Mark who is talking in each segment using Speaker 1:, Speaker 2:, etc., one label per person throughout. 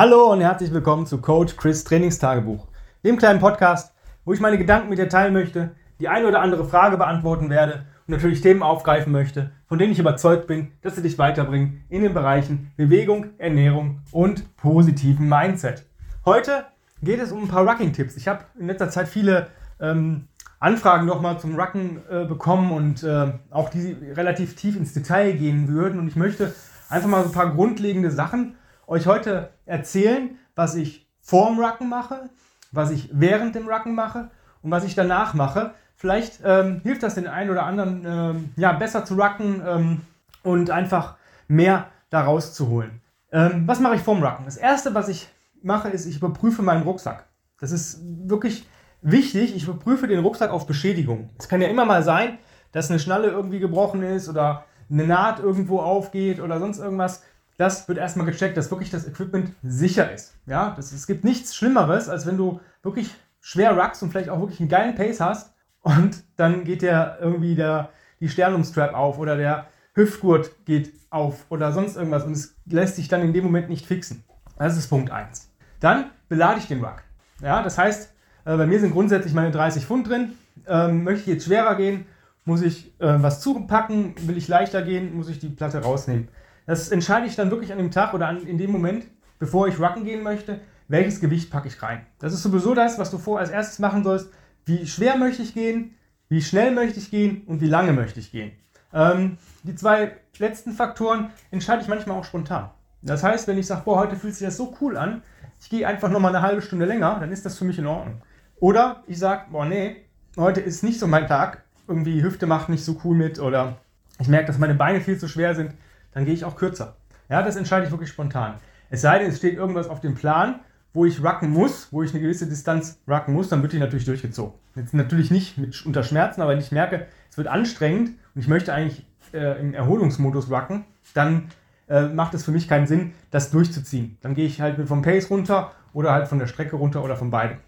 Speaker 1: Hallo und herzlich willkommen zu Coach Chris Trainingstagebuch, dem kleinen Podcast, wo ich meine Gedanken mit dir teilen möchte, die eine oder andere Frage beantworten werde und natürlich Themen aufgreifen möchte, von denen ich überzeugt bin, dass sie dich weiterbringen in den Bereichen Bewegung, Ernährung und positiven Mindset. Heute geht es um ein paar Rucking-Tipps. Ich habe in letzter Zeit viele ähm, Anfragen nochmal zum Rucken äh, bekommen und äh, auch die relativ tief ins Detail gehen würden und ich möchte einfach mal so ein paar grundlegende Sachen euch heute erzählen, was ich vorm Rucken mache, was ich während dem Rucken mache und was ich danach mache. Vielleicht ähm, hilft das den einen oder anderen, ähm, ja, besser zu rucken ähm, und einfach mehr daraus zu holen. Ähm, was mache ich vorm Rucken? Das erste, was ich mache, ist, ich überprüfe meinen Rucksack. Das ist wirklich wichtig. Ich überprüfe den Rucksack auf Beschädigung. Es kann ja immer mal sein, dass eine Schnalle irgendwie gebrochen ist oder eine Naht irgendwo aufgeht oder sonst irgendwas das wird erstmal gecheckt, dass wirklich das Equipment sicher ist. Ja, das, es gibt nichts Schlimmeres, als wenn du wirklich schwer ruckst und vielleicht auch wirklich einen geilen Pace hast und dann geht der irgendwie der, die Sternumstrap auf oder der Hüftgurt geht auf oder sonst irgendwas und es lässt sich dann in dem Moment nicht fixen. Das ist Punkt 1. Dann belade ich den Ruck. Ja, das heißt, äh, bei mir sind grundsätzlich meine 30 Pfund drin. Ähm, möchte ich jetzt schwerer gehen, muss ich äh, was zupacken, will ich leichter gehen, muss ich die Platte rausnehmen. Das entscheide ich dann wirklich an dem Tag oder an, in dem Moment, bevor ich rucken gehen möchte, welches Gewicht packe ich rein. Das ist sowieso das, was du vor als erstes machen sollst. Wie schwer möchte ich gehen, wie schnell möchte ich gehen und wie lange möchte ich gehen. Ähm, die zwei letzten Faktoren entscheide ich manchmal auch spontan. Das heißt, wenn ich sage, boah, heute fühlt sich das so cool an, ich gehe einfach nochmal eine halbe Stunde länger, dann ist das für mich in Ordnung. Oder ich sage, boah, nee, heute ist nicht so mein Tag, irgendwie Hüfte macht nicht so cool mit oder ich merke, dass meine Beine viel zu schwer sind, dann gehe ich auch kürzer. Ja, das entscheide ich wirklich spontan. Es sei denn, es steht irgendwas auf dem Plan, wo ich rucken muss, wo ich eine gewisse Distanz rucken muss, dann wird die natürlich durchgezogen. Jetzt natürlich nicht mit, unter Schmerzen, aber wenn ich merke, es wird anstrengend und ich möchte eigentlich äh, im Erholungsmodus rucken, dann äh, macht es für mich keinen Sinn, das durchzuziehen. Dann gehe ich halt vom Pace runter oder halt von der Strecke runter oder von beiden.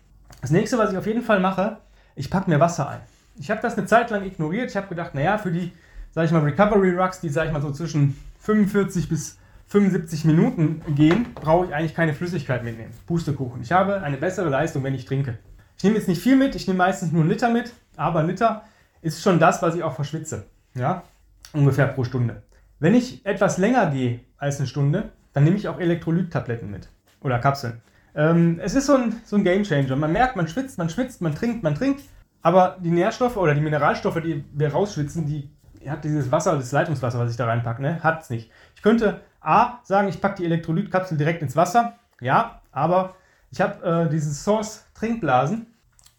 Speaker 1: Das nächste, was ich auf jeden Fall mache, ich packe mir Wasser ein. Ich habe das eine Zeit lang ignoriert. Ich habe gedacht, naja, für die, sage ich mal, Recovery Rucks, die, sage ich mal, so zwischen 45 bis 75 Minuten gehen, brauche ich eigentlich keine Flüssigkeit mitnehmen. Pustekuchen. Ich habe eine bessere Leistung, wenn ich trinke. Ich nehme jetzt nicht viel mit, ich nehme meistens nur einen Liter mit, aber ein Liter ist schon das, was ich auch verschwitze. Ja, ungefähr pro Stunde. Wenn ich etwas länger gehe als eine Stunde, dann nehme ich auch Elektrolyttabletten mit oder Kapseln. Ähm, es ist so ein, so ein Game Changer. Man merkt, man schwitzt, man schwitzt, man trinkt, man trinkt, aber die Nährstoffe oder die Mineralstoffe, die wir rausschwitzen, die hat dieses Wasser, das Leitungswasser, was ich da reinpacke, ne? hat es nicht. Ich könnte A sagen, ich packe die Elektrolytkapsel direkt ins Wasser, ja, aber ich habe äh, diese Source Trinkblasen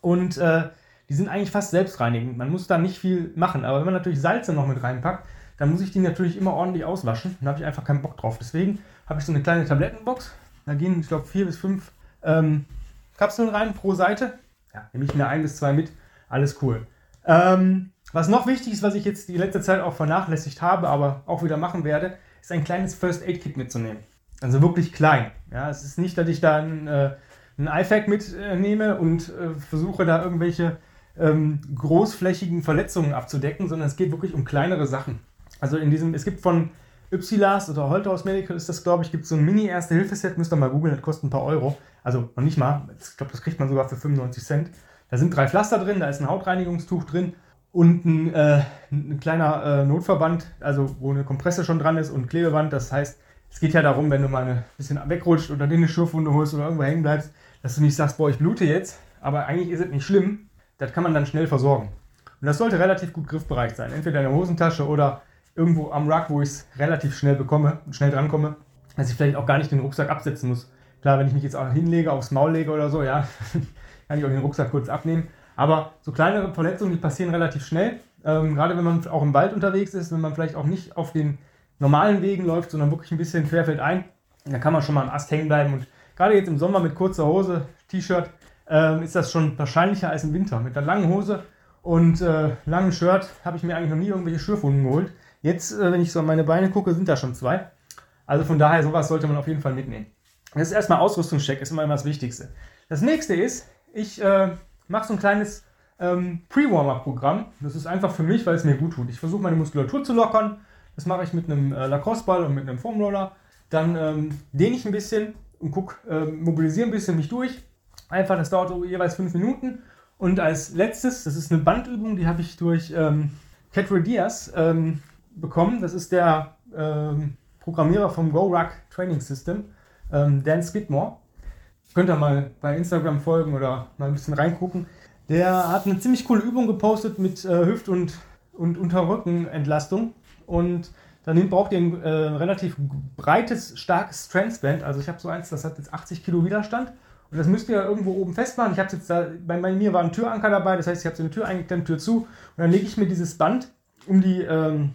Speaker 1: und äh, die sind eigentlich fast selbstreinigend. Man muss da nicht viel machen, aber wenn man natürlich Salze noch mit reinpackt, dann muss ich die natürlich immer ordentlich auswaschen. Da habe ich einfach keinen Bock drauf. Deswegen habe ich so eine kleine Tablettenbox. Da gehen, ich glaube, vier bis fünf ähm, Kapseln rein pro Seite. Ja, nehme ich mir ein bis zwei mit. Alles cool. Ähm, was noch wichtig ist, was ich jetzt die letzte Zeit auch vernachlässigt habe, aber auch wieder machen werde, ist ein kleines First Aid Kit mitzunehmen. Also wirklich klein. Ja, es ist nicht, dass ich da ein, äh, ein iFac mitnehme und äh, versuche da irgendwelche ähm, großflächigen Verletzungen abzudecken, sondern es geht wirklich um kleinere Sachen. Also in diesem, es gibt von Ypsilas oder Holterhaus Medical ist das, glaube ich, gibt so ein Mini-Erste-Hilfe-Set, müsst ihr mal googeln, das kostet ein paar Euro. Also noch nicht mal, ich glaube, das kriegt man sogar für 95 Cent. Da sind drei Pflaster drin, da ist ein Hautreinigungstuch drin und ein, äh, ein kleiner äh, Notverband, also wo eine Kompresse schon dran ist und Klebeband. Das heißt, es geht ja darum, wenn du mal ein bisschen wegrutscht oder dir eine Schürfwunde holst oder irgendwo hängen bleibst, dass du nicht sagst, boah, ich blute jetzt, aber eigentlich ist es nicht schlimm. Das kann man dann schnell versorgen. Und das sollte relativ gut griffbereit sein. Entweder in der Hosentasche oder irgendwo am Ruck, wo ich es relativ schnell bekomme und schnell drankomme, dass ich vielleicht auch gar nicht den Rucksack absetzen muss. Klar, wenn ich mich jetzt auch hinlege, aufs Maul lege oder so, ja, kann ich auch den Rucksack kurz abnehmen. Aber so kleinere Verletzungen, die passieren relativ schnell. Ähm, gerade wenn man auch im Wald unterwegs ist, wenn man vielleicht auch nicht auf den normalen Wegen läuft, sondern wirklich ein bisschen querfeldein, dann kann man schon mal am Ast hängen bleiben. Und gerade jetzt im Sommer mit kurzer Hose, T-Shirt, äh, ist das schon wahrscheinlicher als im Winter. Mit einer langen Hose und äh, langem Shirt habe ich mir eigentlich noch nie irgendwelche Schürfwunden geholt. Jetzt, äh, wenn ich so an meine Beine gucke, sind da schon zwei. Also von daher, sowas sollte man auf jeden Fall mitnehmen. Das ist erstmal Ausrüstungscheck, ist immer das Wichtigste. Das nächste ist, ich äh, mache so ein kleines ähm, Pre-Warm-Up-Programm. Das ist einfach für mich, weil es mir gut tut. Ich versuche meine Muskulatur zu lockern. Das mache ich mit einem äh, Lacrosse-Ball und mit einem Foamroller. Dann ähm, dehne ich ein bisschen und guck, äh, mobilisiere ein bisschen mich durch. Einfach, das dauert so jeweils fünf Minuten. Und als letztes, das ist eine Bandübung, die habe ich durch ähm, Catry Diaz ähm, bekommen. Das ist der ähm, Programmierer vom GoRuck Training System, ähm, Dan Skidmore. Könnt ihr mal bei Instagram folgen oder mal ein bisschen reingucken. Der hat eine ziemlich coole Übung gepostet mit äh, Hüft- und, und Unterrückenentlastung. Und dann braucht ihr ein äh, relativ breites, starkes Strength Also ich habe so eins, das hat jetzt 80 Kilo Widerstand. Und das müsst ihr irgendwo oben festmachen. Ich habe jetzt da, bei mir war ein Türanker dabei, das heißt, ich habe so eine Tür eingeklemmt, Tür zu. Und dann lege ich mir dieses Band um, die, ähm,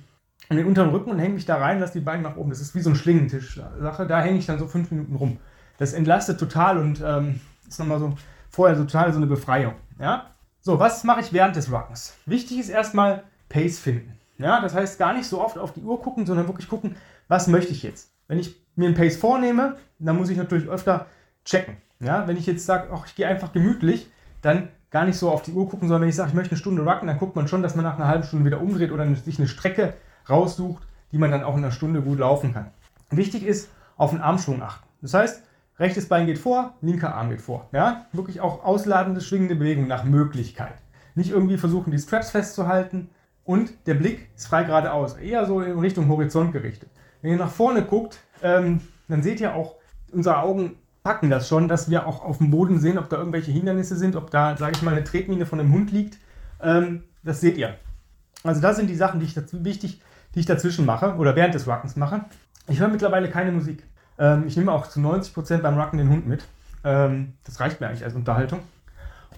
Speaker 1: um den unteren Rücken und hänge mich da rein, lasse die Beine nach oben. Das ist wie so ein Schlingentisch-Sache. Da hänge ich dann so fünf Minuten rum. Das entlastet total und ähm, ist nochmal so vorher so total so eine Befreiung. Ja? So, was mache ich während des Rockens? Wichtig ist erstmal Pace finden. Ja, das heißt gar nicht so oft auf die Uhr gucken, sondern wirklich gucken, was möchte ich jetzt. Wenn ich mir einen Pace vornehme, dann muss ich natürlich öfter checken. Ja, wenn ich jetzt sage, ich gehe einfach gemütlich, dann gar nicht so auf die Uhr gucken, sondern wenn ich sage, ich möchte eine Stunde rocken, dann guckt man schon, dass man nach einer halben Stunde wieder umdreht oder sich eine Strecke raussucht, die man dann auch in einer Stunde gut laufen kann. Wichtig ist, auf den Armschwung achten. Das heißt, rechtes Bein geht vor, linker Arm geht vor. Ja? Wirklich auch ausladende, schwingende Bewegung nach Möglichkeit. Nicht irgendwie versuchen, die Straps festzuhalten. Und der Blick ist frei geradeaus, eher so in Richtung Horizont gerichtet. Wenn ihr nach vorne guckt, ähm, dann seht ihr auch, unsere Augen packen das schon, dass wir auch auf dem Boden sehen, ob da irgendwelche Hindernisse sind, ob da, sage ich mal, eine Tretmine von einem Hund liegt. Ähm, das seht ihr. Also das sind die Sachen, die ich dazu, wichtig, die ich dazwischen mache oder während des Ruckens mache. Ich höre mittlerweile keine Musik. Ähm, ich nehme auch zu 90% beim Rucken den Hund mit. Ähm, das reicht mir eigentlich als Unterhaltung.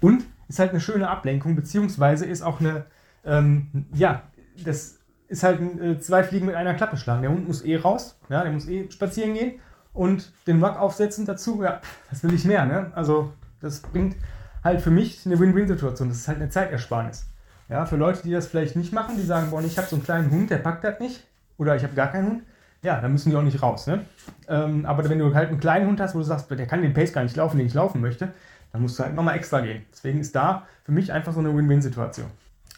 Speaker 1: Und ist halt eine schöne Ablenkung, beziehungsweise ist auch eine, ähm, ja, das ist halt äh, zwei Fliegen mit einer Klappe schlagen. Der Hund muss eh raus, ja, der muss eh spazieren gehen und den Ruck aufsetzen dazu, ja, das will ich mehr. Ne? Also das bringt halt für mich eine Win-Win-Situation. Das ist halt eine Zeitersparnis. Ja, für Leute, die das vielleicht nicht machen, die sagen, boah, ich habe so einen kleinen Hund, der packt das nicht, oder ich habe gar keinen Hund, ja, dann müssen die auch nicht raus. Ne? Ähm, aber wenn du halt einen kleinen Hund hast, wo du sagst, der kann den Pace gar nicht laufen, den ich laufen möchte, dann musst du halt nochmal extra gehen. Deswegen ist da für mich einfach so eine Win-Win-Situation.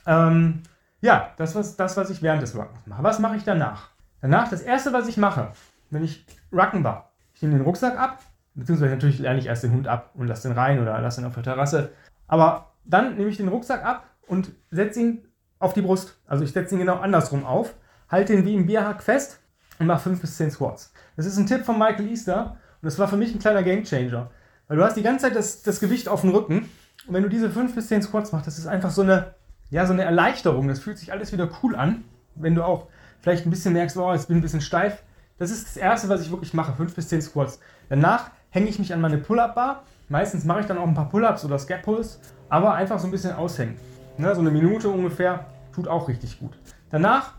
Speaker 1: Ähm, ja, das ist das, was ich während des Ruckens mache. Was mache ich danach? Danach, das erste, was ich mache, wenn ich Rucken war, ich nehme den Rucksack ab, beziehungsweise natürlich lerne ich erst den Hund ab und lasse den rein oder lasse ihn auf der Terrasse. Aber dann nehme ich den Rucksack ab und setze ihn auf die Brust. Also ich setze ihn genau andersrum auf, halte ihn wie im Bierhack fest und mache 5 bis 10 Squats. Das ist ein Tipp von Michael Easter und das war für mich ein kleiner Gamechanger. Weil du hast die ganze Zeit das, das Gewicht auf dem Rücken und wenn du diese 5 bis 10 Squats machst, das ist einfach so eine, ja, so eine Erleichterung. Das fühlt sich alles wieder cool an. Wenn du auch vielleicht ein bisschen merkst, oh, jetzt bin ich ein bisschen steif, das ist das Erste, was ich wirklich mache, 5 bis 10 Squats. Danach hänge ich mich an meine Pull-Up-Bar. Meistens mache ich dann auch ein paar Pull-Ups oder Scap-Pulls, aber einfach so ein bisschen aushängen. Ne, so eine Minute ungefähr tut auch richtig gut. Danach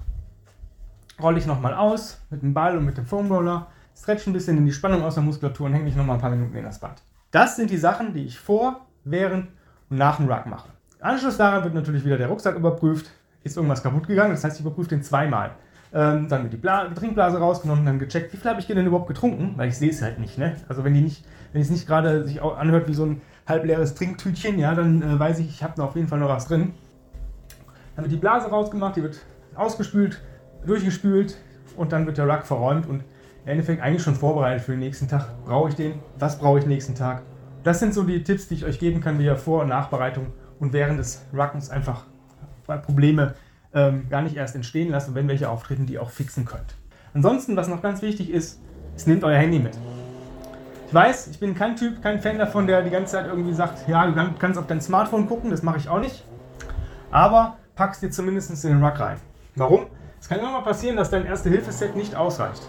Speaker 1: rolle ich nochmal aus mit dem Ball und mit dem Foam Roller, stretch ein bisschen in die Spannung aus der Muskulatur und hänge mich nochmal ein paar Minuten in das Band. Das sind die Sachen, die ich vor, während und nach dem Ruck mache. Anschluss daran wird natürlich wieder der Rucksack überprüft. Ist irgendwas kaputt gegangen? Das heißt, ich überprüfe den zweimal. Ähm, dann wird die, Bla Trinkblase rausgenommen, dann gecheckt, wie viel habe ich denn überhaupt getrunken, weil ich sehe es halt nicht. Ne? Also wenn die nicht, wenn es nicht gerade sich anhört wie so ein halbleeres Trinktütchen, ja, dann äh, weiß ich, ich habe auf jeden Fall noch was drin. Dann wird die Blase rausgemacht, die wird ausgespült, durchgespült und dann wird der Ruck verräumt und im Endeffekt eigentlich schon vorbereitet für den nächsten Tag. Brauche ich den? Was brauche ich nächsten Tag? Das sind so die Tipps, die ich euch geben kann, wie ihr Vor- und Nachbereitung und während des Ruckens einfach Probleme ähm, gar nicht erst entstehen lassen, wenn welche auftreten, die ihr auch fixen könnt. Ansonsten, was noch ganz wichtig ist, ist, nehmt euer Handy mit. Ich weiß, ich bin kein Typ, kein Fan davon, der die ganze Zeit irgendwie sagt, ja, du kannst auf dein Smartphone gucken, das mache ich auch nicht. Aber packst dir zumindest in den Ruck rein. Warum? Es kann immer mal passieren, dass dein Erste-Hilfe-Set nicht ausreicht.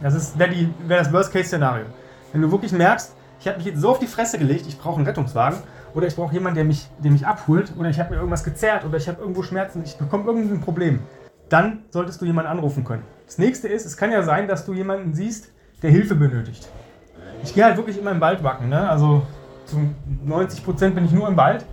Speaker 1: Das wäre wär das Worst-Case-Szenario. Wenn du wirklich merkst, ich habe mich jetzt so auf die Fresse gelegt, ich brauche einen Rettungswagen oder ich brauche jemanden, der mich, der mich abholt oder ich habe mir irgendwas gezerrt oder ich habe irgendwo Schmerzen, ich bekomme irgendein Problem, dann solltest du jemanden anrufen können. Das nächste ist, es kann ja sein, dass du jemanden siehst, der Hilfe benötigt. Ich gehe halt wirklich immer im Wald wacken, ne? also zu 90% bin ich nur im Wald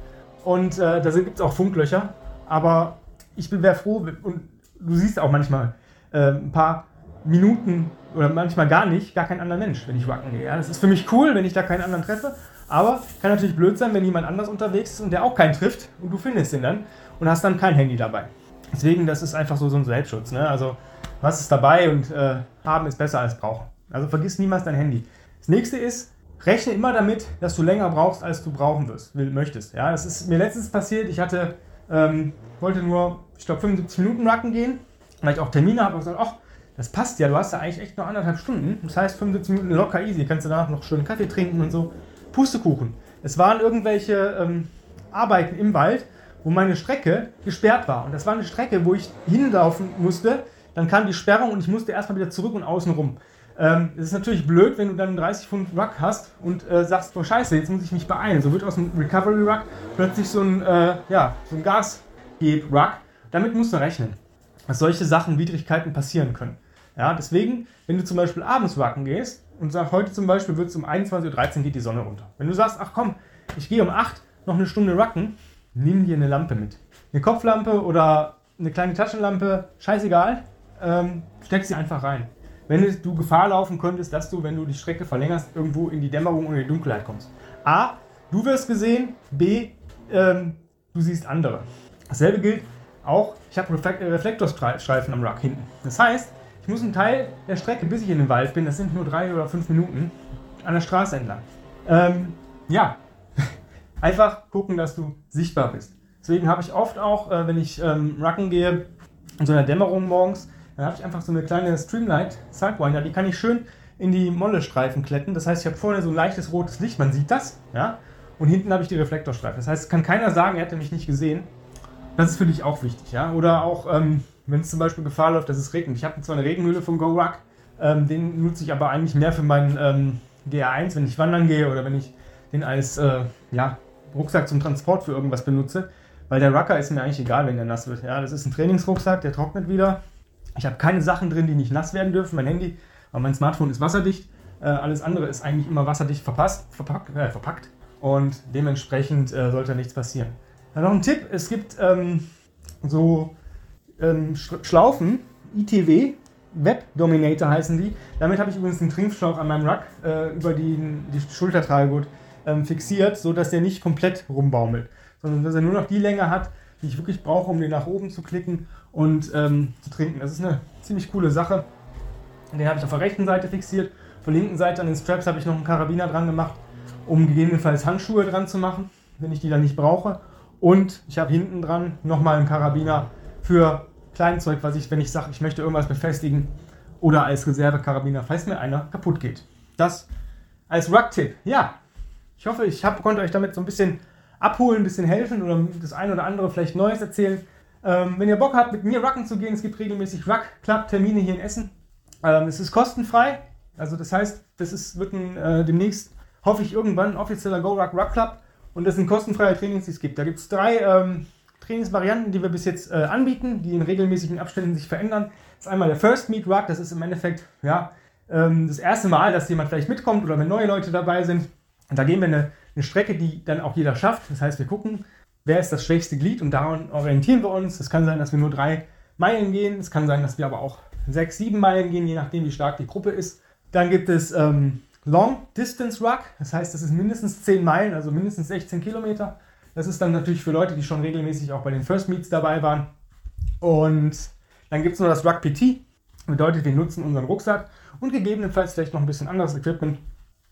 Speaker 1: und äh, da gibt es auch Funklöcher, aber ich wäre froh und du siehst auch manchmal äh, ein paar Minuten oder manchmal gar nicht, gar kein anderer Mensch, wenn ich wacken gehe. Ja? Das ist für mich cool, wenn ich da keinen anderen treffe, aber kann natürlich blöd sein, wenn jemand anders unterwegs ist und der auch keinen trifft und du findest ihn dann und hast dann kein Handy dabei. Deswegen, das ist einfach so, so ein Selbstschutz. Ne? Also, was ist dabei und äh, haben ist besser als brauchen. Also vergiss niemals dein Handy. Das nächste ist, rechne immer damit, dass du länger brauchst, als du brauchen wirst, will, möchtest. Ja, das ist mir letztens passiert. Ich hatte, ähm, wollte nur, ich glaube, 75 Minuten Racken gehen, weil ich auch Termine habe und gesagt, ach, das passt ja, du hast ja eigentlich echt nur anderthalb Stunden. Das heißt, 75 Minuten locker easy. Kannst du danach noch schön Kaffee trinken und so. Pustekuchen. Es waren irgendwelche ähm, Arbeiten im Wald, wo meine Strecke gesperrt war. Und das war eine Strecke, wo ich hinlaufen musste. Dann kam die Sperrung und ich musste erstmal wieder zurück und außen rum. Ähm, es ist natürlich blöd, wenn du dann einen 30 Pfund Ruck hast und äh, sagst, oh scheiße, jetzt muss ich mich beeilen. So wird aus dem Recovery Ruck plötzlich so ein, äh, ja, so ein Gasgeb-Ruck. Damit musst du rechnen, dass solche Sachen, Widrigkeiten passieren können. Ja, deswegen, wenn du zum Beispiel abends rucken gehst und sagst, heute zum Beispiel wird es um 21.13 Uhr geht die Sonne runter. Wenn du sagst, ach komm, ich gehe um 8 noch eine Stunde rucken, nimm dir eine Lampe mit. Eine Kopflampe oder eine kleine Taschenlampe, scheißegal, ähm, steck sie einfach rein wenn du Gefahr laufen könntest, dass du, wenn du die Strecke verlängerst, irgendwo in die Dämmerung oder die Dunkelheit kommst. A, du wirst gesehen, B, ähm, du siehst andere. Dasselbe gilt auch, ich habe Reflekt Reflektorstreifen am Ruck hinten. Das heißt, ich muss einen Teil der Strecke, bis ich in den Wald bin, das sind nur drei oder fünf Minuten, an der Straße entlang. Ähm, ja, einfach gucken, dass du sichtbar bist. Deswegen habe ich oft auch, äh, wenn ich ähm, Rucken gehe, in so einer Dämmerung morgens, dann habe ich einfach so eine kleine Streamlight Sidewinder, die kann ich schön in die Molle-Streifen kletten. Das heißt, ich habe vorne so ein leichtes rotes Licht, man sieht das, ja. Und hinten habe ich die Reflektorstreifen. Das heißt, kann keiner sagen, er hätte mich nicht gesehen. Das ist für dich auch wichtig, ja. Oder auch, ähm, wenn es zum Beispiel Gefahr läuft, dass es regnet. Ich habe zwar eine Regenhülle von GoRuck, ähm, den nutze ich aber eigentlich mehr für meinen ähm, GR1, wenn ich wandern gehe oder wenn ich den als äh, ja, Rucksack zum Transport für irgendwas benutze. Weil der Rucker ist mir eigentlich egal, wenn der nass wird. Ja, das ist ein Trainingsrucksack, der trocknet wieder. Ich habe keine Sachen drin, die nicht nass werden dürfen. Mein Handy, mein Smartphone ist wasserdicht. Äh, alles andere ist eigentlich immer wasserdicht verpasst, verpackt, äh, verpackt. Und dementsprechend äh, sollte nichts passieren. Dann noch ein Tipp: Es gibt ähm, so ähm, Schlaufen, ITW, Web Dominator heißen die. Damit habe ich übrigens den Trinkschlauch an meinem Rack äh, über die, die Schultertragegurt ähm, fixiert, sodass der nicht komplett rumbaumelt, sondern dass er nur noch die Länge hat, die ich wirklich brauche, um den nach oben zu klicken und ähm, zu trinken. Das ist eine ziemlich coole Sache. Den habe ich auf der rechten Seite fixiert. Auf der linken Seite an den Straps habe ich noch einen Karabiner dran gemacht, um gegebenenfalls Handschuhe dran zu machen, wenn ich die dann nicht brauche. Und ich habe hinten dran nochmal einen Karabiner für Kleinzeug, was ich, wenn ich sage, ich möchte irgendwas befestigen oder als Reservekarabiner, falls mir einer kaputt geht. Das als Ruck-Tipp. Ja, ich hoffe, ich hab, konnte euch damit so ein bisschen abholen, ein bisschen helfen oder das eine oder andere vielleicht Neues erzählen. Ähm, wenn ihr Bock habt, mit mir Rucken zu gehen, es gibt regelmäßig Ruck Club Termine hier in Essen. Ähm, es ist kostenfrei. Also das heißt, das ist, wird ein, äh, demnächst, hoffe ich, irgendwann ein offizieller Go Ruck Ruck Club. Und das sind kostenfreie Trainings, die es gibt. Da gibt es drei ähm, Trainingsvarianten, die wir bis jetzt äh, anbieten, die in regelmäßigen Abständen sich verändern. Das ist einmal der First Meet Ruck. Das ist im Endeffekt ja, ähm, das erste Mal, dass jemand vielleicht mitkommt oder wenn neue Leute dabei sind. Und da gehen wir eine, eine Strecke, die dann auch jeder schafft. Das heißt, wir gucken, wer ist das schwächste Glied und daran orientieren wir uns. Es kann sein, dass wir nur drei Meilen gehen, es kann sein, dass wir aber auch sechs, sieben Meilen gehen, je nachdem, wie stark die Gruppe ist. Dann gibt es ähm, Long Distance Ruck, das heißt, das ist mindestens 10 Meilen, also mindestens 16 Kilometer. Das ist dann natürlich für Leute, die schon regelmäßig auch bei den First Meets dabei waren. Und dann gibt es noch das Ruck PT, bedeutet, wir nutzen unseren Rucksack und gegebenenfalls vielleicht noch ein bisschen anderes Equipment,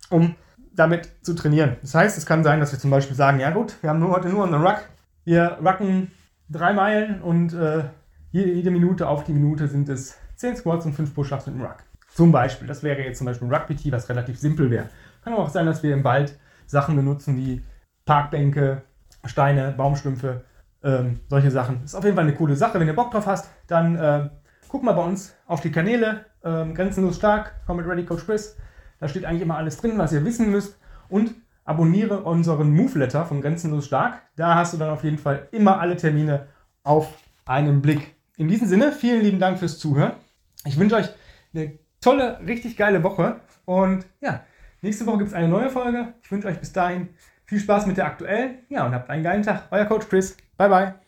Speaker 1: um damit zu trainieren. Das heißt, es kann sein, dass wir zum Beispiel sagen, ja gut, wir haben nur, heute nur einen Ruck, wir rucken drei Meilen und äh, jede, Minute auf die Minute sind es 10 Squats und 5 Push-Ups mit dem Ruck. Zum Beispiel, das wäre jetzt zum Beispiel ein Ruck-PT, was relativ simpel wäre. Kann aber auch sein, dass wir im Wald Sachen benutzen wie Parkbänke, Steine, Baumstümpfe, ähm, solche Sachen. Ist auf jeden Fall eine coole Sache. Wenn ihr Bock drauf hast, dann äh, guck mal bei uns auf die Kanäle. Ähm, grenzenlos stark, komm mit Ready Coach Chris. Da steht eigentlich immer alles drin, was ihr wissen müsst. Und abonniere unseren Move-Letter von Grenzenlos Stark. Da hast du dann auf jeden Fall immer alle Termine auf einen Blick. In diesem Sinne, vielen lieben Dank fürs Zuhören. Ich wünsche euch eine tolle, richtig geile Woche. Und ja, nächste Woche gibt es eine neue Folge. Ich wünsche euch bis dahin viel Spaß mit der aktuellen. Ja, und habt einen geilen Tag. Euer Coach Chris. Bye, bye.